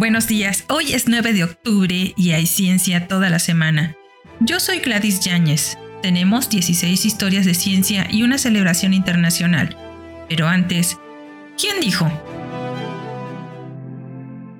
Buenos días, hoy es 9 de octubre y hay ciencia toda la semana. Yo soy Gladys Yáñez. Tenemos 16 historias de ciencia y una celebración internacional. Pero antes, ¿quién dijo?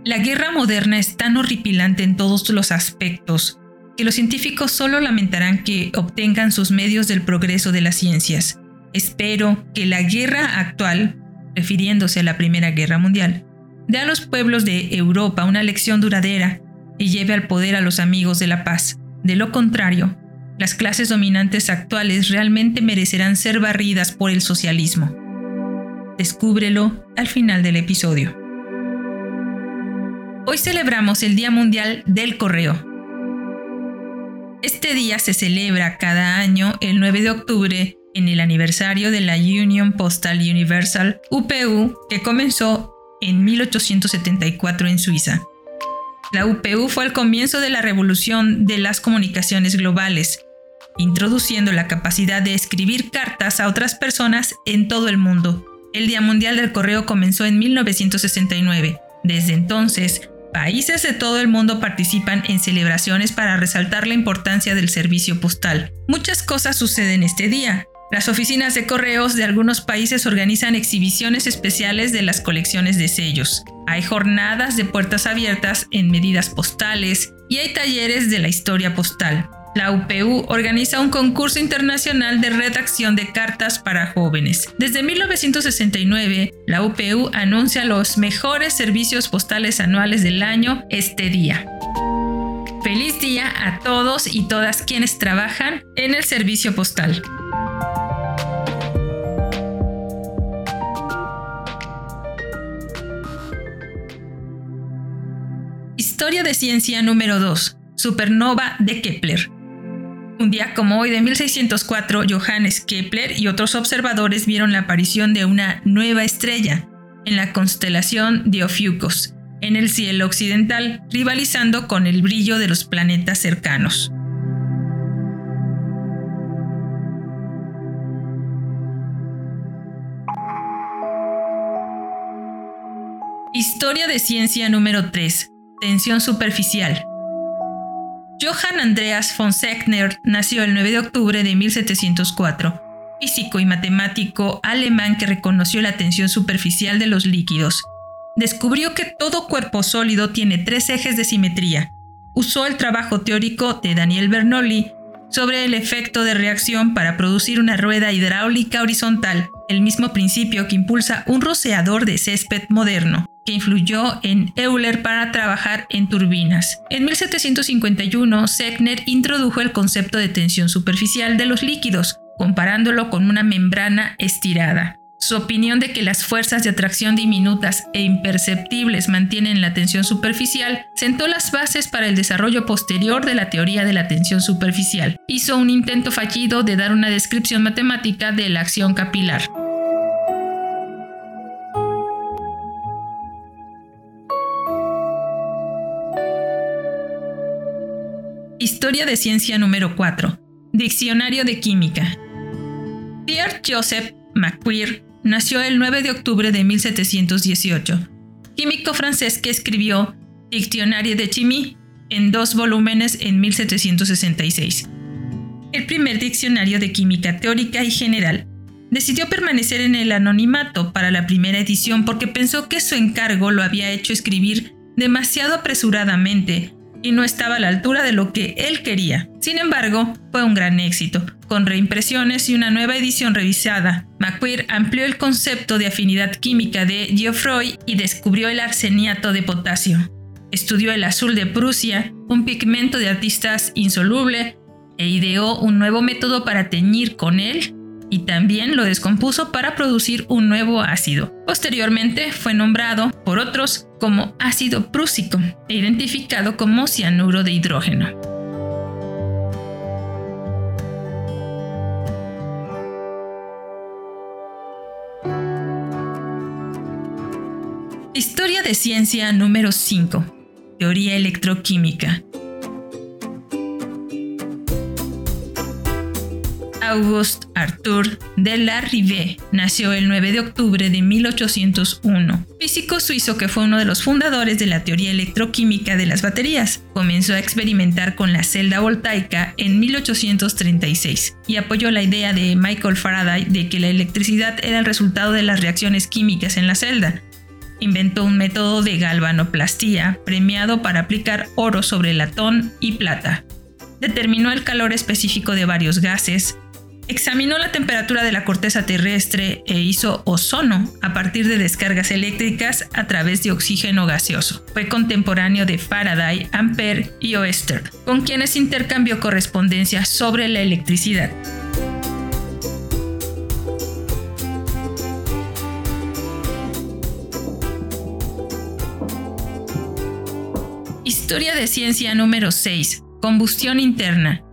La guerra moderna es tan horripilante en todos los aspectos que los científicos solo lamentarán que obtengan sus medios del progreso de las ciencias. Espero que la guerra actual, refiriéndose a la Primera Guerra Mundial, dé a los pueblos de Europa una lección duradera y lleve al poder a los amigos de la paz. De lo contrario, las clases dominantes actuales realmente merecerán ser barridas por el socialismo. Descúbrelo al final del episodio. Hoy celebramos el Día Mundial del Correo. Este día se celebra cada año el 9 de octubre en el aniversario de la Union Postal Universal UPU que comenzó en 1874 en Suiza. La UPU fue el comienzo de la revolución de las comunicaciones globales, introduciendo la capacidad de escribir cartas a otras personas en todo el mundo. El Día Mundial del Correo comenzó en 1969. Desde entonces, países de todo el mundo participan en celebraciones para resaltar la importancia del servicio postal. Muchas cosas suceden este día, las oficinas de correos de algunos países organizan exhibiciones especiales de las colecciones de sellos. Hay jornadas de puertas abiertas en medidas postales y hay talleres de la historia postal. La UPU organiza un concurso internacional de redacción de cartas para jóvenes. Desde 1969, la UPU anuncia los mejores servicios postales anuales del año este día. Feliz día a todos y todas quienes trabajan en el servicio postal. Historia de ciencia número 2. Supernova de Kepler. Un día como hoy de 1604, Johannes Kepler y otros observadores vieron la aparición de una nueva estrella en la constelación de en el cielo occidental, rivalizando con el brillo de los planetas cercanos. Historia de ciencia número 3. Tensión superficial. Johann Andreas von Sechner nació el 9 de octubre de 1704, físico y matemático alemán que reconoció la tensión superficial de los líquidos. Descubrió que todo cuerpo sólido tiene tres ejes de simetría. Usó el trabajo teórico de Daniel Bernoulli sobre el efecto de reacción para producir una rueda hidráulica horizontal, el mismo principio que impulsa un roceador de césped moderno que influyó en Euler para trabajar en turbinas. En 1751, Sechner introdujo el concepto de tensión superficial de los líquidos, comparándolo con una membrana estirada. Su opinión de que las fuerzas de atracción diminutas e imperceptibles mantienen la tensión superficial sentó las bases para el desarrollo posterior de la teoría de la tensión superficial. Hizo un intento fallido de dar una descripción matemática de la acción capilar. Historia de ciencia número 4. Diccionario de química. Pierre Joseph Macquer nació el 9 de octubre de 1718, químico francés que escribió Diccionario de Chimie en dos volúmenes en 1766. El primer diccionario de química teórica y general. Decidió permanecer en el anonimato para la primera edición porque pensó que su encargo lo había hecho escribir demasiado apresuradamente y no estaba a la altura de lo que él quería. Sin embargo, fue un gran éxito. Con reimpresiones y una nueva edición revisada, Macquer amplió el concepto de afinidad química de Geoffroy y descubrió el arseniato de potasio. Estudió el azul de Prusia, un pigmento de artistas insoluble, e ideó un nuevo método para teñir con él y también lo descompuso para producir un nuevo ácido. Posteriormente fue nombrado por otros como ácido prúsico e identificado como cianuro de hidrógeno. Historia de ciencia número 5. Teoría electroquímica. Auguste Arthur de la Rive nació el 9 de octubre de 1801, físico suizo que fue uno de los fundadores de la teoría electroquímica de las baterías. Comenzó a experimentar con la celda voltaica en 1836 y apoyó la idea de Michael Faraday de que la electricidad era el resultado de las reacciones químicas en la celda. Inventó un método de galvanoplastía premiado para aplicar oro sobre latón y plata. Determinó el calor específico de varios gases, Examinó la temperatura de la corteza terrestre e hizo ozono a partir de descargas eléctricas a través de oxígeno gaseoso. Fue contemporáneo de Faraday, Ampere y Oester, con quienes intercambió correspondencia sobre la electricidad. Historia de ciencia número 6. Combustión interna.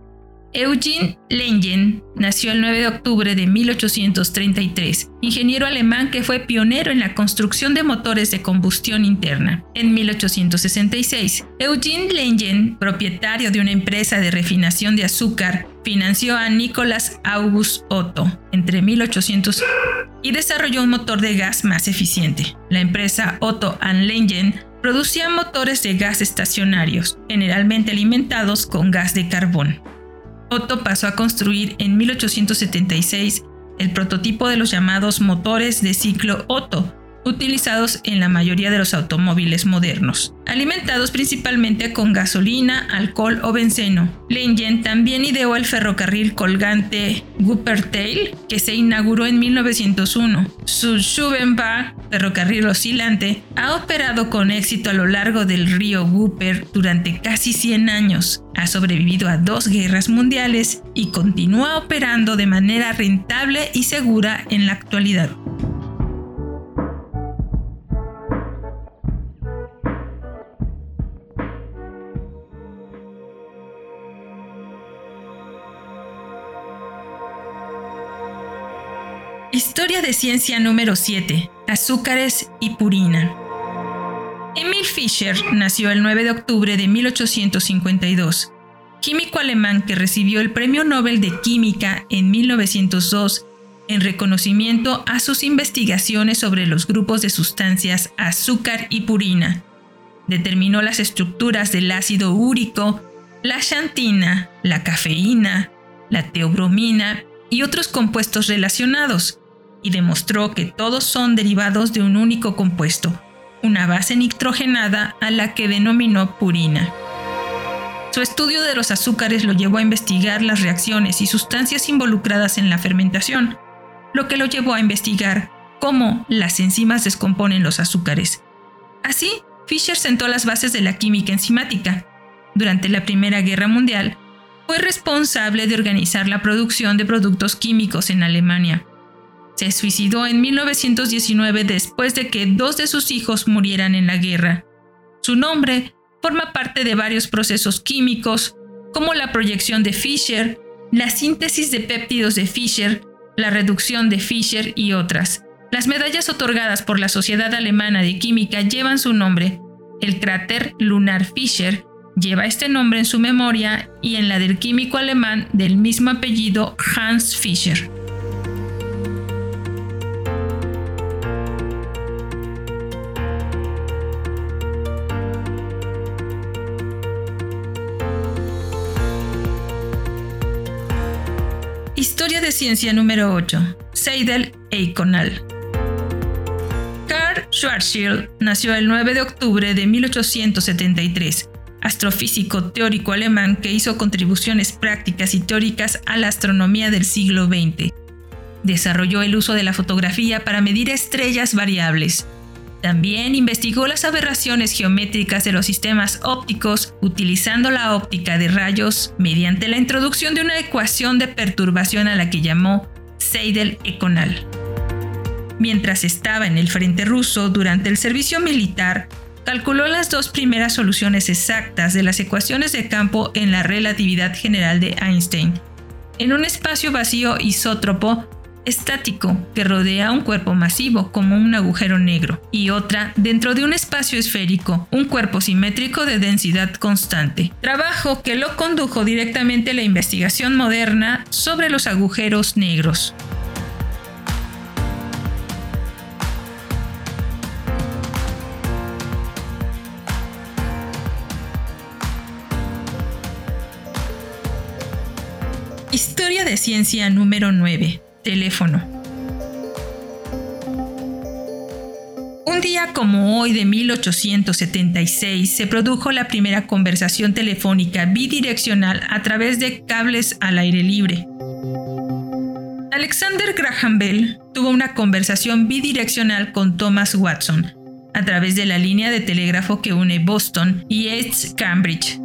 Eugene Lengen nació el 9 de octubre de 1833, ingeniero alemán que fue pionero en la construcción de motores de combustión interna. En 1866, Eugene Lengen, propietario de una empresa de refinación de azúcar, financió a Nicolas August Otto entre 1800 y desarrolló un motor de gas más eficiente. La empresa Otto Lengen producía motores de gas estacionarios, generalmente alimentados con gas de carbón. Otto pasó a construir en 1876 el prototipo de los llamados motores de ciclo Otto, utilizados en la mayoría de los automóviles modernos, alimentados principalmente con gasolina, alcohol o benceno. Lengen también ideó el ferrocarril colgante Wuppertal, que se inauguró en 1901. Su Schubenbach, ferrocarril oscilante, ha operado con éxito a lo largo del río Wupper durante casi 100 años. Ha sobrevivido a dos guerras mundiales y continúa operando de manera rentable y segura en la actualidad. De ciencia número 7. Azúcares y purina. Emil Fischer nació el 9 de octubre de 1852, químico alemán que recibió el Premio Nobel de Química en 1902 en reconocimiento a sus investigaciones sobre los grupos de sustancias azúcar y purina. Determinó las estructuras del ácido úrico, la xantina, la cafeína, la teobromina y otros compuestos relacionados, y demostró que todos son derivados de un único compuesto, una base nitrogenada a la que denominó purina. Su estudio de los azúcares lo llevó a investigar las reacciones y sustancias involucradas en la fermentación, lo que lo llevó a investigar cómo las enzimas descomponen los azúcares. Así, Fischer sentó las bases de la química enzimática. Durante la Primera Guerra Mundial, fue responsable de organizar la producción de productos químicos en Alemania. Se suicidó en 1919 después de que dos de sus hijos murieran en la guerra. Su nombre forma parte de varios procesos químicos, como la proyección de Fischer, la síntesis de péptidos de Fischer, la reducción de Fischer y otras. Las medallas otorgadas por la Sociedad Alemana de Química llevan su nombre. El cráter lunar Fischer lleva este nombre en su memoria y en la del químico alemán del mismo apellido Hans Fischer. Ciencia número 8. Seidel Eikonal. Karl Schwarzschild nació el 9 de octubre de 1873, astrofísico teórico alemán que hizo contribuciones prácticas y teóricas a la astronomía del siglo XX. Desarrolló el uso de la fotografía para medir estrellas variables, también investigó las aberraciones geométricas de los sistemas ópticos utilizando la óptica de rayos mediante la introducción de una ecuación de perturbación a la que llamó Seidel-Econal. Mientras estaba en el frente ruso durante el servicio militar, calculó las dos primeras soluciones exactas de las ecuaciones de campo en la relatividad general de Einstein. En un espacio vacío isótropo, estático que rodea un cuerpo masivo como un agujero negro y otra dentro de un espacio esférico, un cuerpo simétrico de densidad constante. Trabajo que lo condujo directamente a la investigación moderna sobre los agujeros negros. Historia de ciencia número 9. Teléfono. Un día como hoy de 1876 se produjo la primera conversación telefónica bidireccional a través de cables al aire libre. Alexander Graham Bell tuvo una conversación bidireccional con Thomas Watson a través de la línea de telégrafo que une Boston y East Cambridge.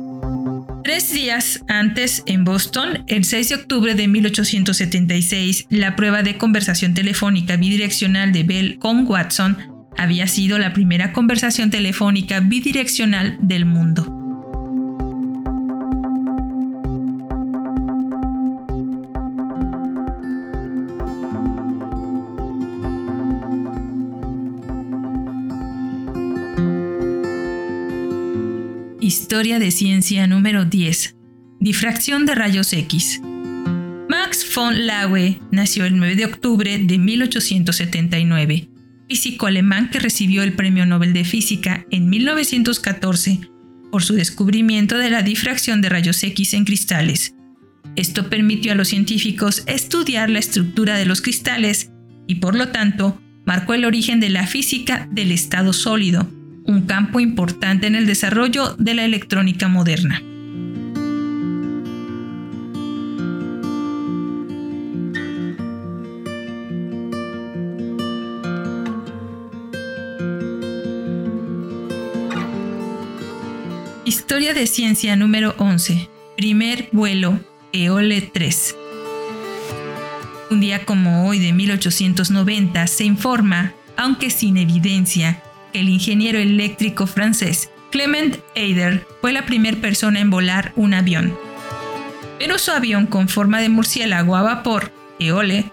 Tres días antes, en Boston, el 6 de octubre de 1876, la prueba de conversación telefónica bidireccional de Bell con Watson había sido la primera conversación telefónica bidireccional del mundo. Historia de ciencia número 10. Difracción de rayos X. Max von Laue nació el 9 de octubre de 1879, físico alemán que recibió el Premio Nobel de Física en 1914 por su descubrimiento de la difracción de rayos X en cristales. Esto permitió a los científicos estudiar la estructura de los cristales y por lo tanto marcó el origen de la física del estado sólido, un campo importante en el desarrollo de la electrónica moderna. Historia de ciencia número 11. Primer vuelo EOLE 3. Un día como hoy de 1890 se informa, aunque sin evidencia, el ingeniero eléctrico francés Clement Eider fue la primera persona en volar un avión. Pero su avión con forma de murciélago a vapor, Eole,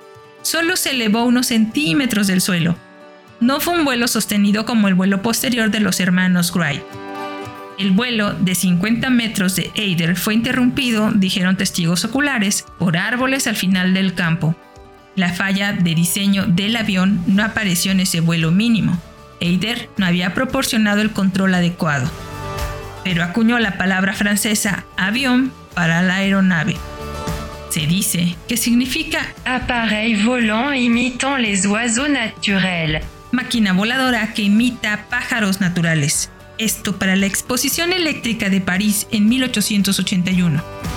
solo se elevó unos centímetros del suelo. No fue un vuelo sostenido como el vuelo posterior de los hermanos Wright. El vuelo de 50 metros de Eider fue interrumpido, dijeron testigos oculares, por árboles al final del campo. La falla de diseño del avión no apareció en ese vuelo mínimo. Eider no había proporcionado el control adecuado, pero acuñó la palabra francesa avión para la aeronave. Se dice que significa appareil volant imitant les oiseaux naturels, máquina voladora que imita pájaros naturales. Esto para la Exposición Eléctrica de París en 1881.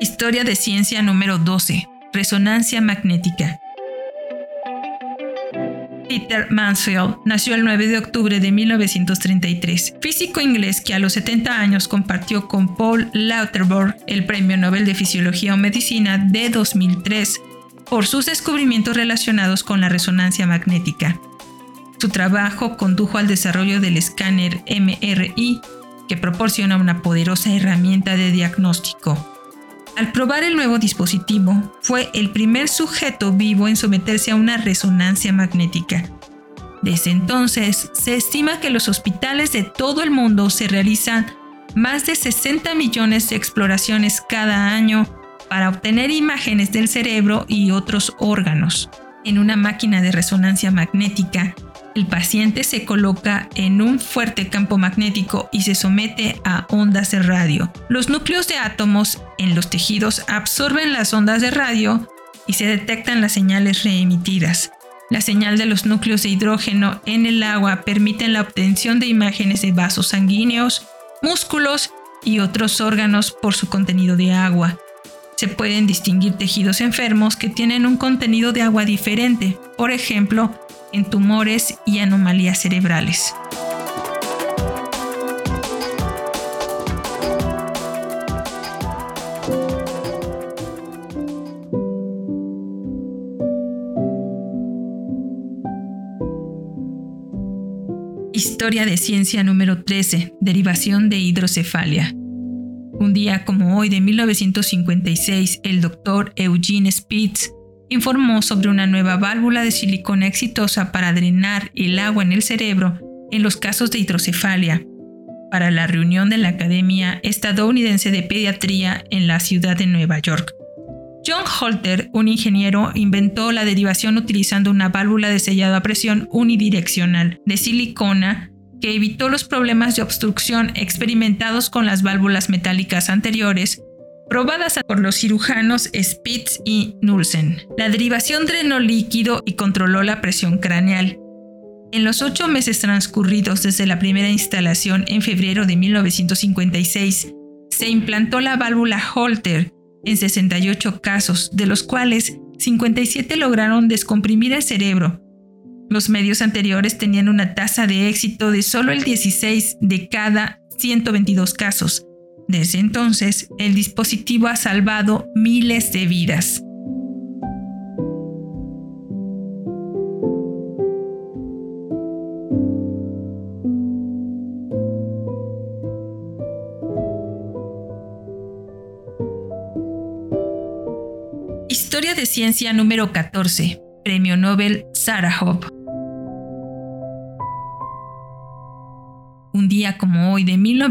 Historia de ciencia número 12. Resonancia magnética. Peter Mansfield nació el 9 de octubre de 1933, físico inglés que a los 70 años compartió con Paul Lauterbach el Premio Nobel de Fisiología o Medicina de 2003 por sus descubrimientos relacionados con la resonancia magnética. Su trabajo condujo al desarrollo del escáner MRI, que proporciona una poderosa herramienta de diagnóstico. Al probar el nuevo dispositivo, fue el primer sujeto vivo en someterse a una resonancia magnética. Desde entonces, se estima que los hospitales de todo el mundo se realizan más de 60 millones de exploraciones cada año para obtener imágenes del cerebro y otros órganos. En una máquina de resonancia magnética, el paciente se coloca en un fuerte campo magnético y se somete a ondas de radio. Los núcleos de átomos en los tejidos absorben las ondas de radio y se detectan las señales reemitidas. La señal de los núcleos de hidrógeno en el agua permiten la obtención de imágenes de vasos sanguíneos, músculos y otros órganos por su contenido de agua. Se pueden distinguir tejidos enfermos que tienen un contenido de agua diferente, por ejemplo, en tumores y anomalías cerebrales. Historia de ciencia número 13, derivación de hidrocefalia. Un día como hoy de 1956, el doctor Eugene Spitz informó sobre una nueva válvula de silicona exitosa para drenar el agua en el cerebro en los casos de hidrocefalia, para la reunión de la Academia Estadounidense de Pediatría en la ciudad de Nueva York. John Holter, un ingeniero, inventó la derivación utilizando una válvula de sellado a presión unidireccional de silicona que evitó los problemas de obstrucción experimentados con las válvulas metálicas anteriores probadas por los cirujanos Spitz y Nulsen. La derivación drenó líquido y controló la presión craneal. En los ocho meses transcurridos desde la primera instalación en febrero de 1956, se implantó la válvula Holter en 68 casos, de los cuales 57 lograron descomprimir el cerebro. Los medios anteriores tenían una tasa de éxito de solo el 16 de cada 122 casos, desde entonces, el dispositivo ha salvado miles de vidas. Historia de ciencia número 14. Premio Nobel Sarahov. Un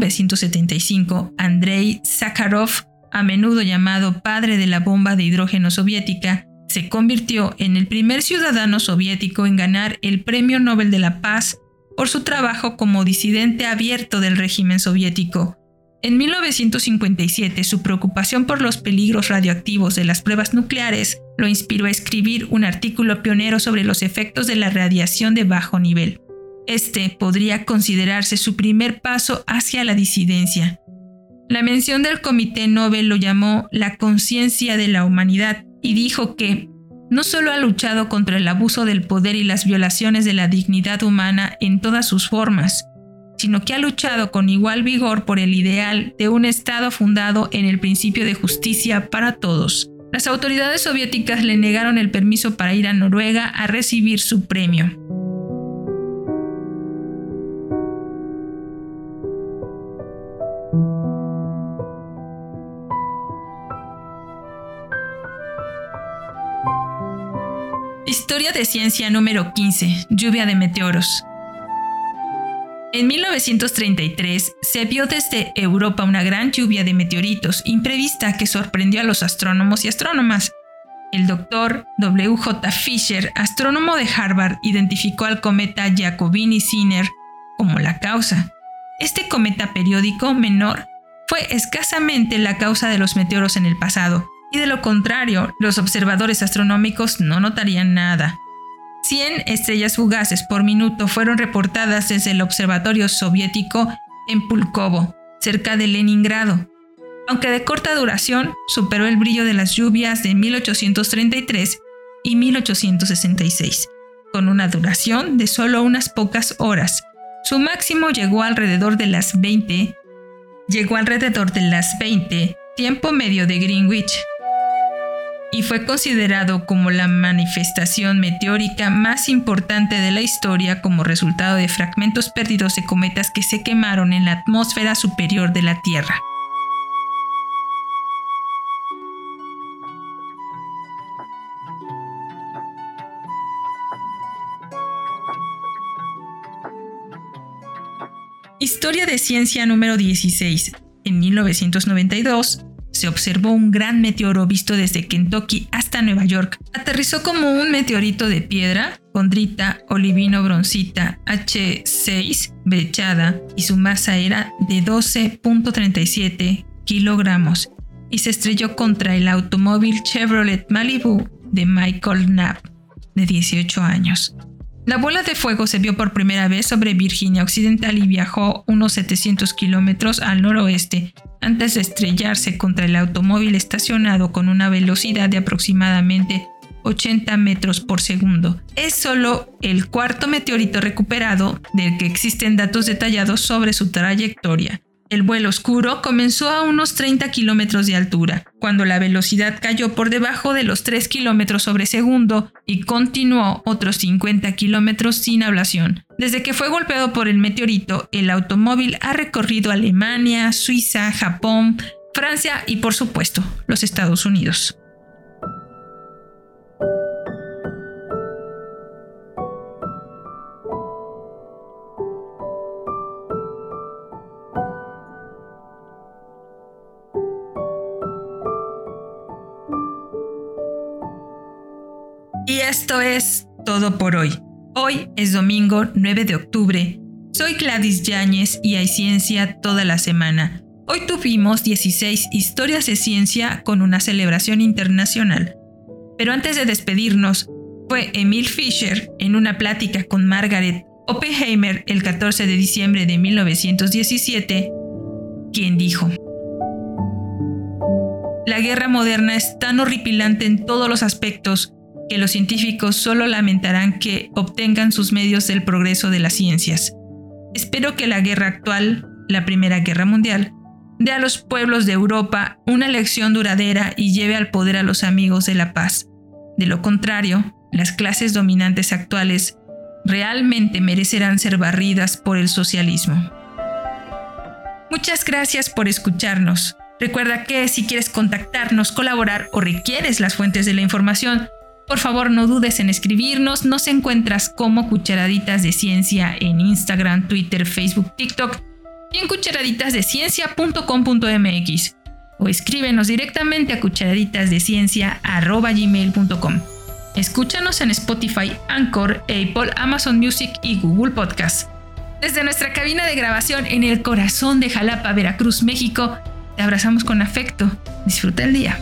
1975, Andrei Sakharov, a menudo llamado padre de la bomba de hidrógeno soviética, se convirtió en el primer ciudadano soviético en ganar el Premio Nobel de la Paz por su trabajo como disidente abierto del régimen soviético. En 1957, su preocupación por los peligros radioactivos de las pruebas nucleares lo inspiró a escribir un artículo pionero sobre los efectos de la radiación de bajo nivel. Este podría considerarse su primer paso hacia la disidencia. La mención del Comité Nobel lo llamó la conciencia de la humanidad y dijo que no solo ha luchado contra el abuso del poder y las violaciones de la dignidad humana en todas sus formas, sino que ha luchado con igual vigor por el ideal de un Estado fundado en el principio de justicia para todos. Las autoridades soviéticas le negaron el permiso para ir a Noruega a recibir su premio. Historia de ciencia número 15. Lluvia de meteoros. En 1933 se vio desde Europa una gran lluvia de meteoritos imprevista que sorprendió a los astrónomos y astrónomas. El doctor W.J. Fisher, astrónomo de Harvard, identificó al cometa Giacobini-Zinner como la causa. Este cometa periódico menor fue escasamente la causa de los meteoros en el pasado, y de lo contrario, los observadores astronómicos no notarían nada. 100 estrellas fugaces por minuto fueron reportadas desde el observatorio soviético en Pulkovo, cerca de Leningrado. Aunque de corta duración, superó el brillo de las lluvias de 1833 y 1866, con una duración de solo unas pocas horas. Su máximo llegó alrededor de las 20, llegó alrededor de las 20, tiempo medio de Greenwich, y fue considerado como la manifestación meteórica más importante de la historia como resultado de fragmentos perdidos de cometas que se quemaron en la atmósfera superior de la Tierra. Historia de ciencia número 16. En 1992, se observó un gran meteoro visto desde Kentucky hasta Nueva York. Aterrizó como un meteorito de piedra, condrita olivino broncita H6 brechada y su masa era de 12.37 kilogramos y se estrelló contra el automóvil Chevrolet Malibu de Michael Knapp, de 18 años. La bola de fuego se vio por primera vez sobre Virginia Occidental y viajó unos 700 kilómetros al noroeste antes de estrellarse contra el automóvil estacionado con una velocidad de aproximadamente 80 metros por segundo. Es solo el cuarto meteorito recuperado del que existen datos detallados sobre su trayectoria. El vuelo oscuro comenzó a unos 30 kilómetros de altura, cuando la velocidad cayó por debajo de los 3 kilómetros sobre segundo y continuó otros 50 kilómetros sin ablación. Desde que fue golpeado por el meteorito, el automóvil ha recorrido Alemania, Suiza, Japón, Francia y por supuesto los Estados Unidos. Esto es todo por hoy. Hoy es domingo 9 de octubre. Soy Gladys Yáñez y hay ciencia toda la semana. Hoy tuvimos 16 historias de ciencia con una celebración internacional. Pero antes de despedirnos, fue Emil Fischer en una plática con Margaret Oppenheimer el 14 de diciembre de 1917 quien dijo, La guerra moderna es tan horripilante en todos los aspectos que los científicos solo lamentarán que obtengan sus medios del progreso de las ciencias. Espero que la guerra actual, la Primera Guerra Mundial, dé a los pueblos de Europa una lección duradera y lleve al poder a los amigos de la paz. De lo contrario, las clases dominantes actuales realmente merecerán ser barridas por el socialismo. Muchas gracias por escucharnos. Recuerda que si quieres contactarnos, colaborar o requieres las fuentes de la información, por favor no dudes en escribirnos. Nos encuentras como Cucharaditas de Ciencia en Instagram, Twitter, Facebook, TikTok y en cucharaditasdeciencia.com.mx o escríbenos directamente a cucharaditasdeciencia.gmail.com. Escúchanos en Spotify, Anchor, Apple, Amazon Music y Google Podcast. Desde nuestra cabina de grabación en el corazón de Jalapa, Veracruz, México, te abrazamos con afecto. Disfruta el día.